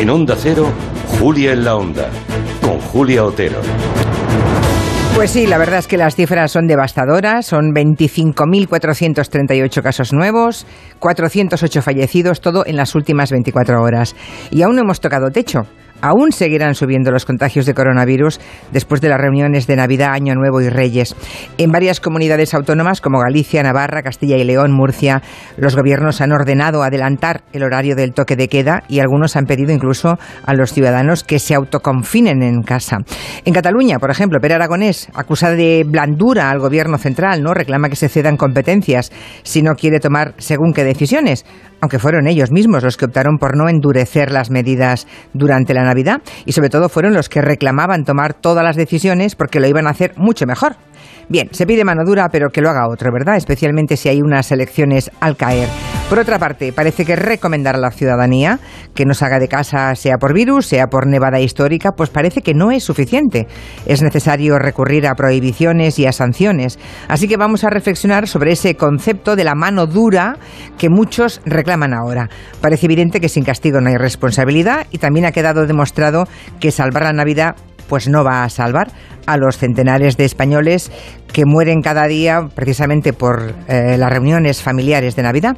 En Onda Cero, Julia en la Onda, con Julia Otero. Pues sí, la verdad es que las cifras son devastadoras. Son 25.438 casos nuevos, 408 fallecidos, todo en las últimas 24 horas. Y aún no hemos tocado techo. Aún seguirán subiendo los contagios de coronavirus después de las reuniones de Navidad, Año Nuevo y Reyes. En varias comunidades autónomas como Galicia, Navarra, Castilla y León, Murcia, los gobiernos han ordenado adelantar el horario del toque de queda y algunos han pedido incluso a los ciudadanos que se autoconfinen en casa. En Cataluña, por ejemplo, Pere Aragonés acusa de blandura al gobierno central, ¿no? Reclama que se cedan competencias si no quiere tomar según qué decisiones aunque fueron ellos mismos los que optaron por no endurecer las medidas durante la Navidad y sobre todo fueron los que reclamaban tomar todas las decisiones porque lo iban a hacer mucho mejor. Bien, se pide mano dura, pero que lo haga otro, ¿verdad? Especialmente si hay unas elecciones al caer. Por otra parte, parece que recomendar a la ciudadanía que no haga de casa, sea por virus, sea por nevada histórica, pues parece que no es suficiente. Es necesario recurrir a prohibiciones y a sanciones. Así que vamos a reflexionar sobre ese concepto de la mano dura que muchos reclaman ahora. Parece evidente que sin castigo no hay responsabilidad y también ha quedado demostrado que salvar la Navidad pues no va a salvar a los centenares de españoles que mueren cada día precisamente por eh, las reuniones familiares de Navidad.